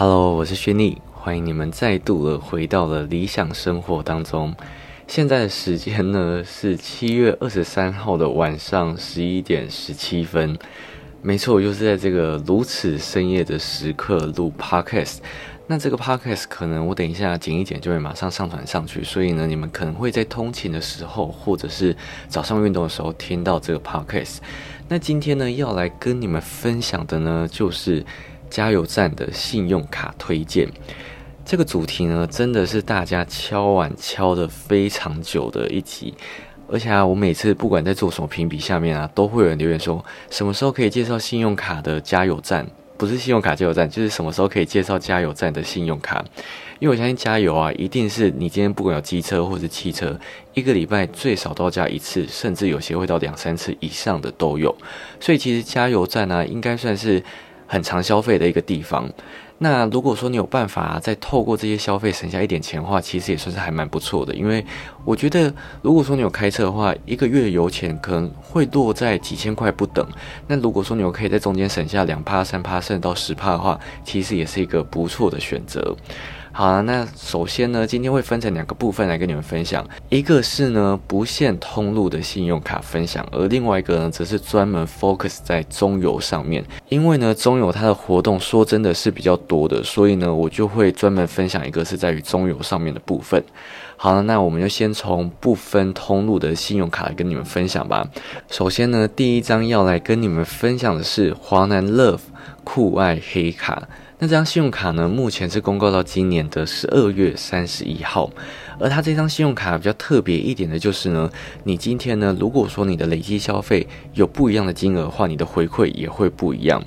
Hello，我是轩尼，欢迎你们再度的回到了理想生活当中。现在的时间呢是七月二十三号的晚上十一点十七分。没错，我就是在这个如此深夜的时刻录 Podcast。那这个 Podcast 可能我等一下剪一剪就会马上上传上去，所以呢，你们可能会在通勤的时候或者是早上运动的时候听到这个 Podcast。那今天呢，要来跟你们分享的呢，就是加油站的信用卡推荐。这个主题呢，真的是大家敲碗敲的非常久的一集，而且啊，我每次不管在做什么评比，下面啊，都会有人留言说，什么时候可以介绍信用卡的加油站？不是信用卡加油站，就是什么时候可以介绍加油站的信用卡？因为我相信加油啊，一定是你今天不管有机车或是汽车，一个礼拜最少都要加一次，甚至有些会到两三次以上的都有。所以其实加油站呢，应该算是很常消费的一个地方。那如果说你有办法再透过这些消费省下一点钱的话，其实也算是还蛮不错的。因为我觉得，如果说你有开车的话，一个月油钱可能会落在几千块不等。那如果说你有可以在中间省下两趴、三趴，甚至到十趴的话，其实也是一个不错的选择。好了，那首先呢，今天会分成两个部分来跟你们分享，一个是呢不限通路的信用卡分享，而另外一个呢则是专门 focus 在中油上面。因为呢中油它的活动说真的是比较多的，所以呢我就会专门分享一个是在于中油上面的部分。好了，那我们就先从不分通路的信用卡来跟你们分享吧。首先呢，第一张要来跟你们分享的是华南 Love 酷爱黑卡。那这张信用卡呢，目前是公告到今年的十二月三十一号，而它这张信用卡比较特别一点的就是呢，你今天呢，如果说你的累计消费有不一样的金额的话，你的回馈也会不一样。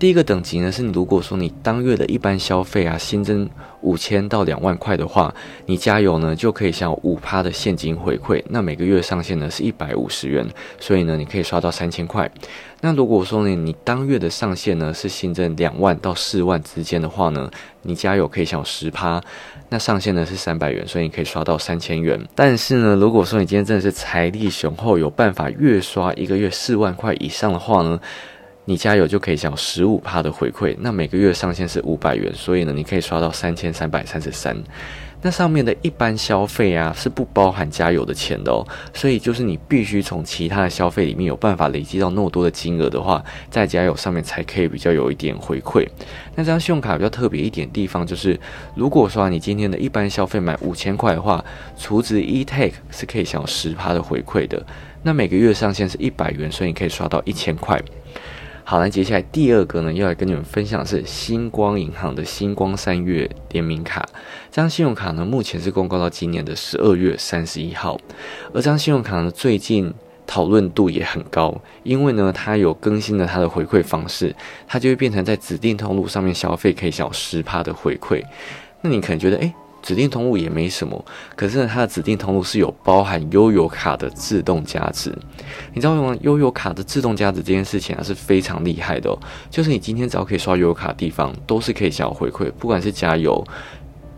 第一个等级呢，是你如果说你当月的一般消费啊，新增五千到两万块的话，你加油呢就可以享有五趴的现金回馈。那每个月上限呢是一百五十元，所以呢你可以刷到三千块。那如果说呢你当月的上限呢是新增两万到四万之间的话呢，你加油可以享有十趴，那上限呢是三百元，所以你可以刷到三千元。但是呢，如果说你今天真的是财力雄厚，有办法月刷一个月四万块以上的话呢？你加油就可以享十五帕的回馈，那每个月上限是五百元，所以呢，你可以刷到三千三百三十三。那上面的一般消费啊，是不包含加油的钱的哦，所以就是你必须从其他的消费里面有办法累积到那么多的金额的话，在加油上面才可以比较有一点回馈。那这张信用卡比较特别一点地方就是，如果说你今天的一般消费买五千块的话，储值 e t a k 是可以享有十趴的回馈的。那每个月上限是一百元，所以你可以刷到一千块。好，那接下来第二个呢，要来跟你们分享的是星光银行的星光三月联名卡。这张信用卡呢，目前是公告到今年的十二月三十一号。而这张信用卡呢，最近讨论度也很高，因为呢，它有更新了它的回馈方式，它就会变成在指定通路上面消费可以享十趴的回馈。那你可能觉得，诶。指定通路也没什么，可是，它的指定通路是有包含悠游卡的自动加值。你知道吗？悠游卡的自动加值这件事情啊是非常厉害的哦，就是你今天只要可以刷悠游卡的地方，都是可以享有回馈，不管是加油。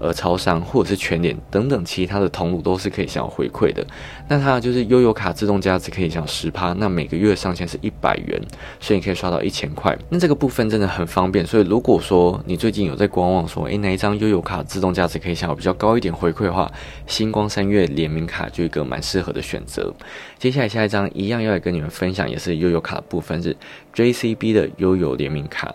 呃，超商或者是全联等等其他的通路都是可以享有回馈的。那它就是悠游卡自动加值可以享十趴，那每个月上限是一百元，所以你可以刷到一千块。那这个部分真的很方便。所以如果说你最近有在观望，说诶哪一张悠游卡自动价值可以享有比较高一点回馈的话，星光三月联名卡就一个蛮适合的选择。接下来下一张一样要来跟你们分享，也是悠游卡的部分是 JCB 的悠游联名卡。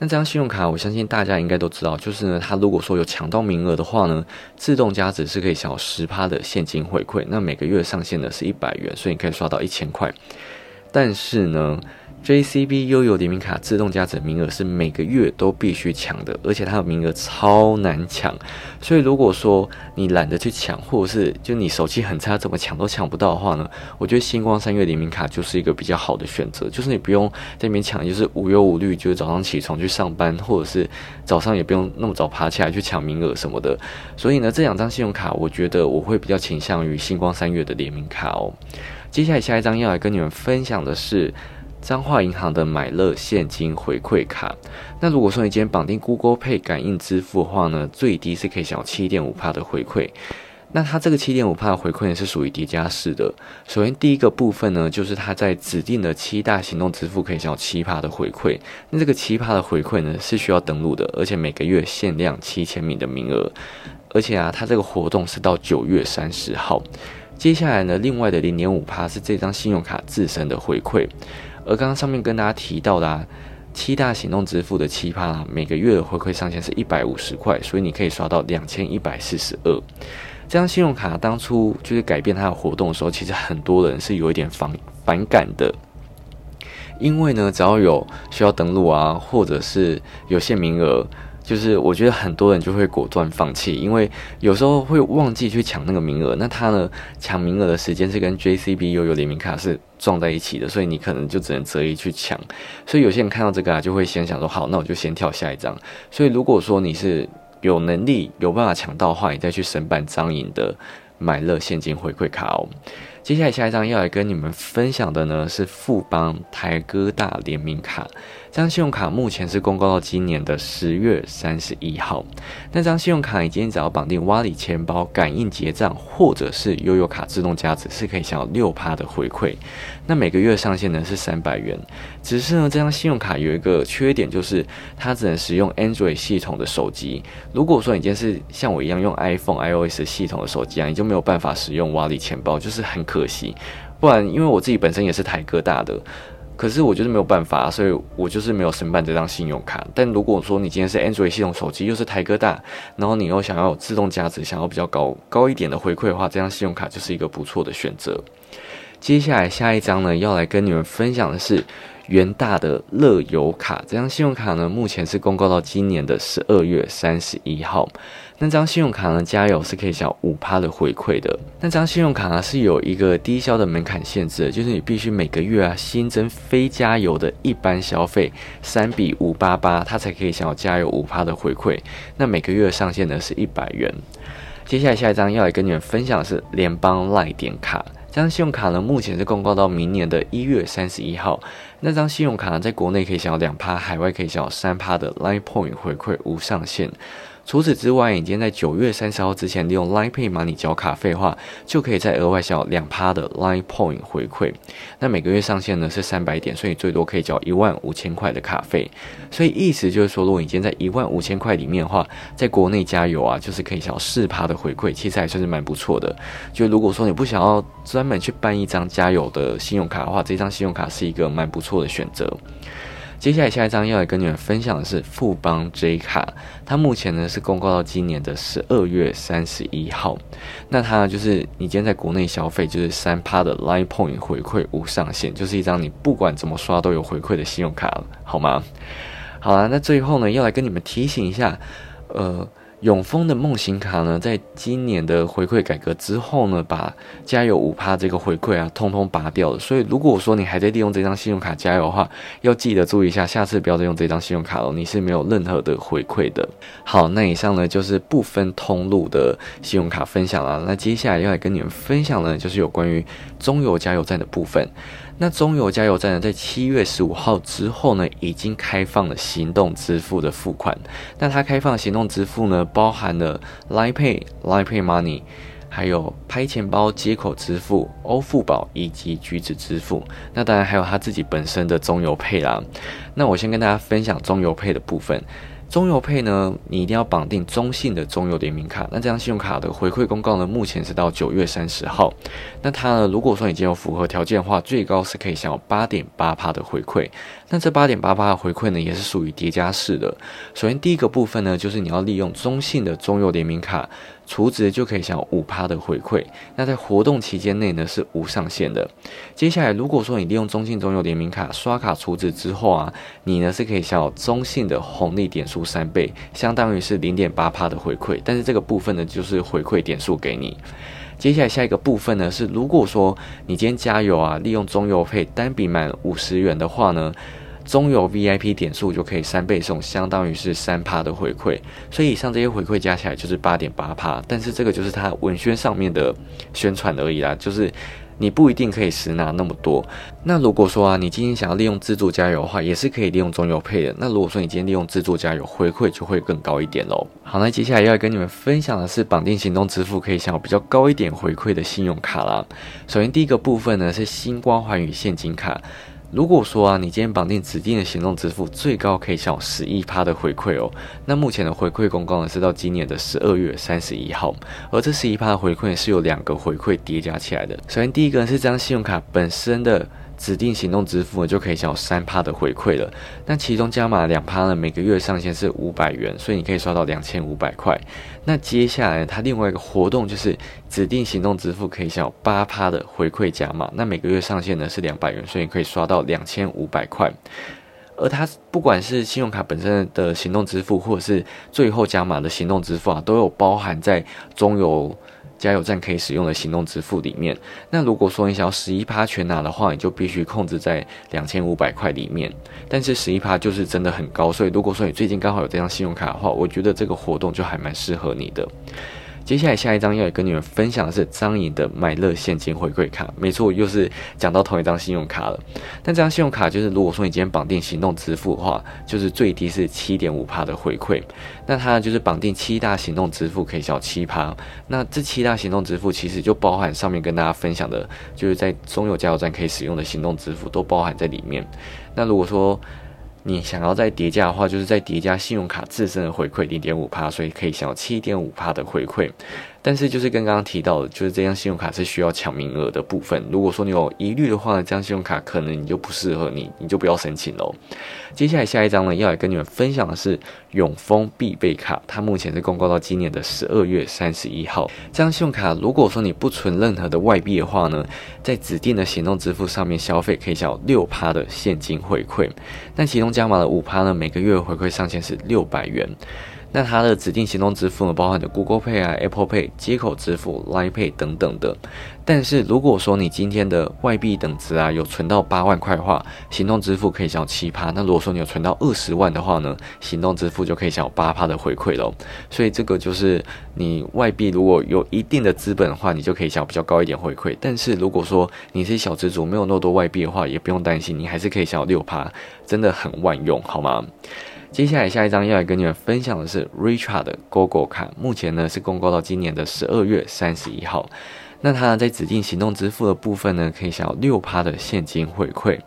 那这张信用卡，我相信大家应该都知道，就是呢，它如果说有抢到名额的话呢，自动加值是可以享有十趴的现金回馈，那每个月上限呢是一百元，所以你可以刷到一千块。但是呢，JCB 悠游联名卡自动加值名额是每个月都必须抢的，而且它的名额超难抢。所以如果说你懒得去抢，或者是就你手气很差，怎么抢都抢不到的话呢？我觉得星光三月联名卡就是一个比较好的选择，就是你不用在那边抢，就是无忧无虑，就是早上起床去上班，或者是早上也不用那么早爬起来去抢名额什么的。所以呢，这两张信用卡，我觉得我会比较倾向于星光三月的联名卡哦。接下来下一张要来跟你们分享的是。彰化银行的买乐现金回馈卡，那如果说你今天绑定 Google Pay 感应支付的话呢，最低是可以享有七点五帕的回馈。那它这个七点五帕的回馈呢是属于叠加式的。首先第一个部分呢，就是它在指定的七大行动支付可以享有七帕的回馈。那这个七帕的回馈呢是需要登录的，而且每个月限量七千名的名额。而且啊，它这个活动是到九月三十号。接下来呢，另外的零点五帕是这张信用卡自身的回馈。而刚刚上面跟大家提到的啊。七大行动支付的七趴，每个月的回馈上限是一百五十块，所以你可以刷到两千一百四十二。这张信用卡当初就是改变它的活动的时候，其实很多人是有一点反反感的，因为呢，只要有需要登录啊，或者是有限名额。就是我觉得很多人就会果断放弃，因为有时候会忘记去抢那个名额。那他呢，抢名额的时间是跟 JCB 悠游联名卡是撞在一起的，所以你可能就只能择一去抢。所以有些人看到这个啊，就会先想说，好，那我就先跳下一张。所以如果说你是有能力有办法抢到的话，你再去申办张颖的买乐现金回馈卡哦。接下来下一张要来跟你们分享的呢是富邦台哥大联名卡，这张信用卡目前是公告到今年的十月三十一号。那张信用卡你今天只要绑定挖里钱包感应结账，或者是悠游卡自动加值，是可以享有六趴的回馈。那每个月上限呢是三百元。只是呢，这张信用卡有一个缺点，就是它只能使用 Android 系统的手机。如果说你今天是像我一样用 iPhone iOS 系统的手机啊，你就没有办法使用挖里钱包，就是很可惜。不然，因为我自己本身也是台哥大的，可是我就是没有办法，所以我就是没有申办这张信用卡。但如果说你今天是 Android 系统手机，又是台哥大，然后你又想要自动价值，想要比较高高一点的回馈的话，这张信用卡就是一个不错的选择。接下来下一张呢，要来跟你们分享的是。元大的乐游卡这张信用卡呢，目前是公告到今年的十二月三十一号。那张信用卡呢，加油是可以享五趴的回馈的。那张信用卡呢，是有一个低消的门槛限制，就是你必须每个月啊新增非加油的一般消费三比五八八，它才可以享有加油五趴的回馈。那每个月上限呢是一百元。接下来下一张要来跟你们分享的是联邦赖点卡。这张信用卡呢，目前是公告到明年的一月三十一号。那张信用卡呢，在国内可以享有两趴，海外可以享有三趴的 Line Point 回馈，无上限。除此之外，你今天在九月三十号之前利用 Line Pay 码你缴卡费的话，就可以再额外享两趴的 Line Point 回馈。那每个月上限呢是三百点，所以最多可以缴一万五千块的卡费。所以意思就是说，如果你今天在一万五千块里面的话，在国内加油啊，就是可以享四趴的回馈，其实还算是蛮不错的。就如果说你不想要专门去办一张加油的信用卡的话，这张信用卡是一个蛮不错的选择。接下来下一张要来跟你们分享的是富邦 J 卡，它目前呢是公告到今年的十二月三十一号。那它就是你今天在国内消费，就是三趴的 Line Point 回馈无上限，就是一张你不管怎么刷都有回馈的信用卡，好吗？好啦，那最后呢要来跟你们提醒一下，呃。永丰的梦行卡呢，在今年的回馈改革之后呢，把加油五趴这个回馈啊，通通拔掉了。所以，如果说你还在利用这张信用卡加油的话，要记得注意一下，下次不要再用这张信用卡了，你是没有任何的回馈的。好，那以上呢就是不分通路的信用卡分享了。那接下来要来跟你们分享呢，就是有关于中油加油站的部分。那中油加油站呢，在七月十五号之后呢，已经开放了行动支付的付款。那它开放行动支付呢，包含了 Line Pay、Line Pay Money，还有拍钱包接口支付、欧付宝以及橘子支付。那当然还有它自己本身的中油配啦。那我先跟大家分享中油配的部分。中油配呢，你一定要绑定中信的中油联名卡。那这张信用卡的回馈公告呢，目前是到九月三十号。那它呢，如果说已经有符合条件的话，最高是可以享有八点八帕的回馈。那这八点八帕的回馈呢，也是属于叠加式的。首先第一个部分呢，就是你要利用中信的中油联名卡。储值就可以享有五趴的回馈，那在活动期间内呢是无上限的。接下来，如果说你利用中信中油联名卡刷卡储值之后啊，你呢是可以享有中信的红利点数三倍，相当于是零点八趴的回馈。但是这个部分呢就是回馈点数给你。接下来下一个部分呢是，如果说你今天加油啊，利用中油配单笔满五十元的话呢。中油 VIP 点数就可以三倍送，相当于是三趴的回馈，所以以上这些回馈加起来就是八点八趴。但是这个就是它文宣上面的宣传而已啦，就是你不一定可以实拿那么多。那如果说啊，你今天想要利用自助加油的话，也是可以利用中油配的。那如果说你今天利用自助加油，回馈就会更高一点喽。好，那接下来要跟你们分享的是绑定行动支付可以享有比较高一点回馈的信用卡啦。首先第一个部分呢是星光环宇现金卡。如果说啊，你今天绑定指定的行动支付，最高可以享有十一趴的回馈哦。那目前的回馈公告呢是到今年的十二月三十一号，而这十一趴的回馈是有两个回馈叠加起来的。首先第一个是这张信用卡本身的。指定行动支付，就可以享有三趴的回馈了。那其中加码两趴呢，每个月上限是五百元，所以你可以刷到两千五百块。那接下来它另外一个活动就是指定行动支付可以享有八趴的回馈加码，那每个月上限呢是两百元，所以你可以刷到两千五百块。而它不管是信用卡本身的行动支付，或者是最后加码的行动支付啊，都有包含在中有。加油站可以使用的行动支付里面，那如果说你想要十一趴全拿的话，你就必须控制在两千五百块里面。但是十一趴就是真的很高，所以如果说你最近刚好有这张信用卡的话，我觉得这个活动就还蛮适合你的。接下来下一张要跟你们分享的是张颖的买乐现金回馈卡，没错，又是讲到同一张信用卡了。但这张信用卡就是，如果说你今天绑定行动支付的话，就是最低是七点五帕的回馈。那它就是绑定七大行动支付可以小七趴。那这七大行动支付其实就包含上面跟大家分享的，就是在中油加油站可以使用的行动支付都包含在里面。那如果说你想要再叠加的话，就是再叠加信用卡自身的回馈零点五帕，所以可以享有七点五帕的回馈。但是就是跟刚刚提到的，就是这张信用卡是需要抢名额的部分。如果说你有疑虑的话呢，这张信用卡可能你就不适合你，你就不要申请喽。接下来下一张呢，要来跟你们分享的是永丰必备卡，它目前是公告到今年的十二月三十一号。这张信用卡如果说你不存任何的外币的话呢，在指定的行动支付上面消费可以享有六趴的现金回馈，但其中加码的五趴呢，每个月回馈上限是六百元。那它的指定行动支付呢，包含着 Google Pay 啊、Apple Pay 接口支付、Line Pay 等等的。但是如果说你今天的外币等值啊有存到八万块的话，行动支付可以享有七趴。那如果说你有存到二十万的话呢，行动支付就可以享有八趴的回馈喽。所以这个就是你外币如果有一定的资本的话，你就可以享比较高一点回馈。但是如果说你是小资主，没有那么多外币的话，也不用担心，你还是可以享有六趴，真的很万用，好吗？接下来下一张要来跟你们分享的是 Richard 的 GoGo 卡，目前呢是公告到今年的十二月三十一号。那它在指定行动支付的部分呢，可以享有六趴的现金回馈。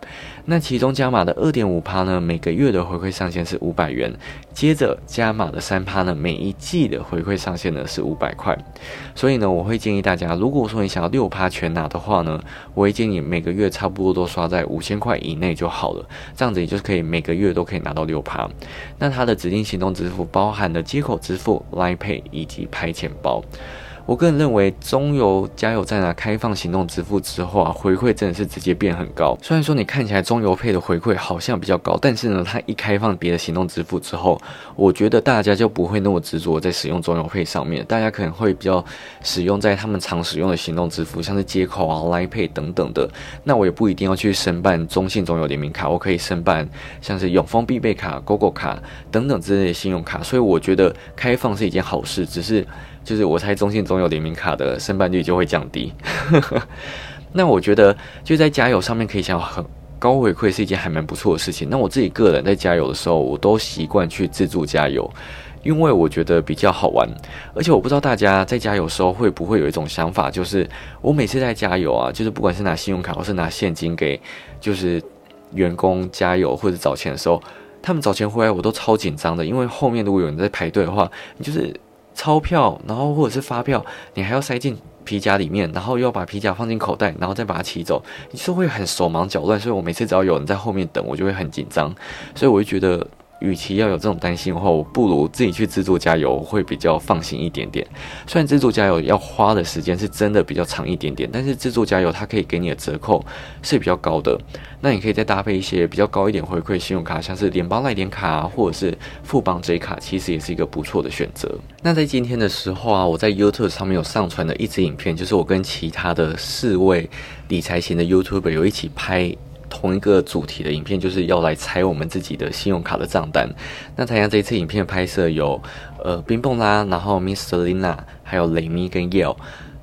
那其中加码的二点五趴呢，每个月的回馈上限是五百元。接着加码的三趴呢，每一季的回馈上限呢是五百块。所以呢，我会建议大家，如果说你想要六趴全拿的话呢，我会建议你每个月差不多都刷在五千块以内就好了。这样子也就是可以每个月都可以拿到六趴。那它的指定行动支付包含的接口支付、Line Pay 以及拍钱包。我个人认为，中油加油站啊开放行动支付之后啊，回馈真的是直接变很高。虽然说你看起来中油配的回馈好像比较高，但是呢，它一开放别的行动支付之后，我觉得大家就不会那么执着在使用中油配上面，大家可能会比较使用在他们常使用的行动支付，像是接口啊、Line Pay 等等的。那我也不一定要去申办中信中油联名卡，我可以申办像是永丰必备卡、GoGo 卡等等之类的信用卡。所以我觉得开放是一件好事，只是。就是我猜中信总有联名卡的申办率就会降低。那我觉得就在加油上面可以想很高回馈是一件还蛮不错的事情。那我自己个人在加油的时候，我都习惯去自助加油，因为我觉得比较好玩。而且我不知道大家在加油的时候会不会有一种想法，就是我每次在加油啊，就是不管是拿信用卡或是拿现金给就是员工加油或者找钱的时候，他们找钱回来我都超紧张的，因为后面如果有人在排队的话，就是。钞票，然后或者是发票，你还要塞进皮夹里面，然后又要把皮夹放进口袋，然后再把它骑走，你是会很手忙脚乱。所以我每次只要有人在后面等，我就会很紧张。所以我就觉得。与其要有这种担心的话，我不如自己去自助加油，会比较放心一点点。虽然自助加油要花的时间是真的比较长一点点，但是自助加油它可以给你的折扣是比较高的。那你可以再搭配一些比较高一点回馈信用卡，像是联邦赖点卡或者是富邦 J 卡，其实也是一个不错的选择。那在今天的时候啊，我在 YouTube 上面有上传的一支影片，就是我跟其他的四位理财型的 YouTuber 有一起拍。同一个主题的影片就是要来拆我们自己的信用卡的账单。那参加这一次影片拍摄有呃冰蹦啦，然后 Mr. Lina，还有雷咪跟 Yale。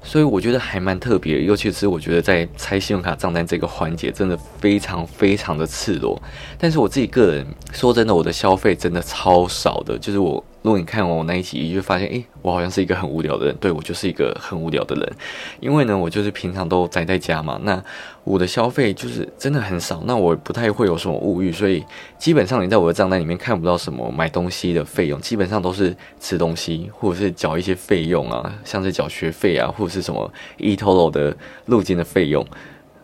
所以我觉得还蛮特别，尤其是我觉得在拆信用卡账单这个环节，真的非常非常的赤裸。但是我自己个人说真的，我的消费真的超少的，就是我。如果你看完我那一集，你就发现，诶，我好像是一个很无聊的人。对我就是一个很无聊的人，因为呢，我就是平常都宅在家嘛。那我的消费就是真的很少，那我不太会有什么物欲，所以基本上你在我的账单里面看不到什么买东西的费用，基本上都是吃东西或者是缴一些费用啊，像是缴学费啊，或者是什么 eToro 的路径的费用，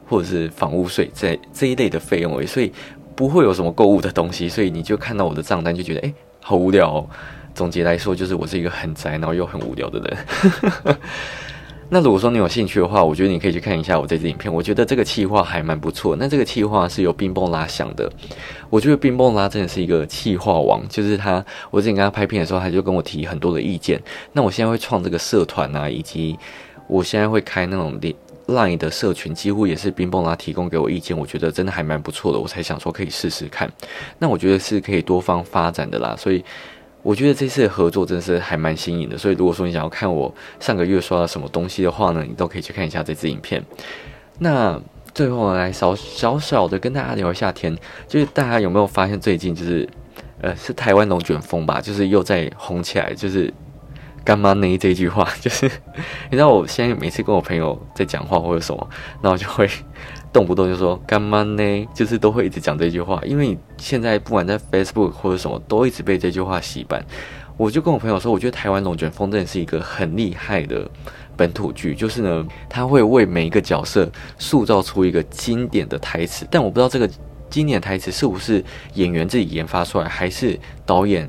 或者是房屋税这这一类的费用而已。所以不会有什么购物的东西，所以你就看到我的账单就觉得，诶，好无聊。哦。总结来说，就是我是一个很宅，然后又很无聊的人。那如果说你有兴趣的话，我觉得你可以去看一下我这支影片。我觉得这个企划还蛮不错。那这个企划是由冰崩拉想的。我觉得冰崩拉真的是一个企划王，就是他，我之前跟他拍片的时候，他就跟我提很多的意见。那我现在会创这个社团啊，以及我现在会开那种 Line 的社群，几乎也是冰崩拉提供给我意见。我觉得真的还蛮不错的，我才想说可以试试看。那我觉得是可以多方发展的啦，所以。我觉得这次的合作真是还蛮新颖的，所以如果说你想要看我上个月刷了什么东西的话呢，你都可以去看一下这支影片。那最后来小小小的跟大家聊一下天，就是大家有没有发现最近就是呃是台湾龙卷风吧，就是又在红起来，就是干妈呢这句话，就是 你知道我现在每次跟我朋友在讲话或者什么，那我就会。动不动就说干嘛呢？就是都会一直讲这句话，因为你现在不管在 Facebook 或者什么，都一直被这句话洗版。我就跟我朋友说，我觉得台湾龙卷风真的是一个很厉害的本土剧，就是呢，他会为每一个角色塑造出一个经典的台词。但我不知道这个经典台词是不是演员自己研发出来，还是导演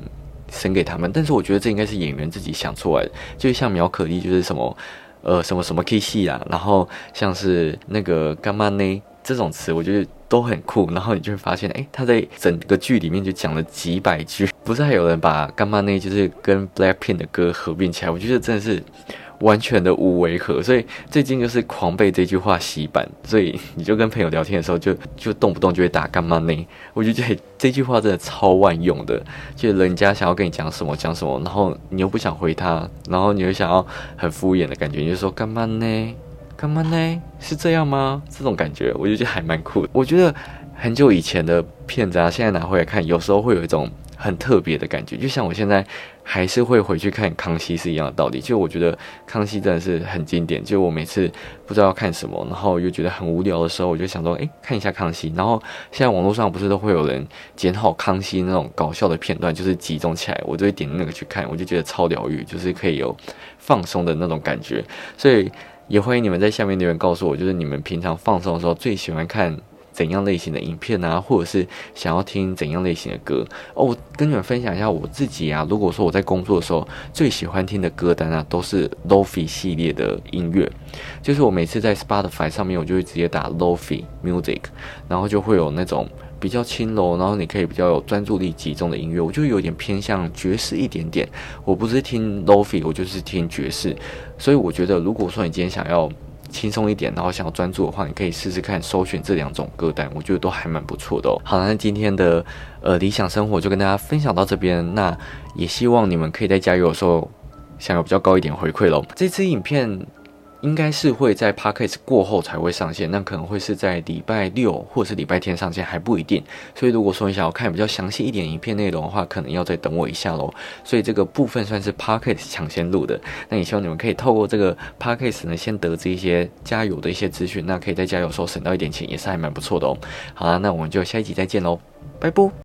生给他们。但是我觉得这应该是演员自己想出来的，就像苗可丽就是什么。呃，什么什么 K 系啊，然后像是那个干妈呢这种词，我觉得都很酷。然后你就会发现，哎，他在整个剧里面就讲了几百句。不是还有人把干妈呢就是跟 Blackpink 的歌合并起来？我觉得真的是。完全的无违和，所以最近就是狂被这句话洗版，所以你就跟朋友聊天的时候，就就动不动就会打干嘛呢？我就觉得这句话真的超万用的，就人家想要跟你讲什么讲什么，然后你又不想回他，然后你又想要很敷衍的感觉，你就说干嘛呢？干嘛呢？是这样吗？这种感觉，我就觉得还蛮酷。我觉得很久以前的片子啊，现在拿回来看，有时候会有一种。很特别的感觉，就像我现在还是会回去看《康熙》是一样的道理。就我觉得《康熙》真的是很经典。就我每次不知道要看什么，然后又觉得很无聊的时候，我就想说，哎，看一下《康熙》。然后现在网络上不是都会有人剪好《康熙》那种搞笑的片段，就是集中起来，我就会点那个去看，我就觉得超疗愈，就是可以有放松的那种感觉。所以也欢迎你们在下面留言告诉我，就是你们平常放松的时候最喜欢看。怎样类型的影片啊，或者是想要听怎样类型的歌哦？我跟你们分享一下我自己啊。如果说我在工作的时候最喜欢听的歌单啊，都是 Lofi 系列的音乐。就是我每次在 Spotify 上面，我就会直接打 Lofi Music，然后就会有那种比较轻柔，然后你可以比较有专注力集中的音乐。我就有点偏向爵士一点点。我不是听 Lofi，我就是听爵士。所以我觉得，如果说你今天想要。轻松一点，然后想要专注的话，你可以试试看搜寻这两种歌单，我觉得都还蛮不错的哦。好，那今天的呃理想生活就跟大家分享到这边，那也希望你们可以在加油的时候想要比较高一点回馈喽。这支影片。应该是会在 podcast 过后才会上线，那可能会是在礼拜六或者是礼拜天上线，还不一定。所以如果说你想要看比较详细一点影片内容的话，可能要再等我一下喽。所以这个部分算是 podcast 抢先录的，那也希望你们可以透过这个 podcast 呢，先得知一些加油的一些资讯，那可以在加油的时候省到一点钱，也是还蛮不错的哦。好啦，那我们就下一集再见喽，拜拜。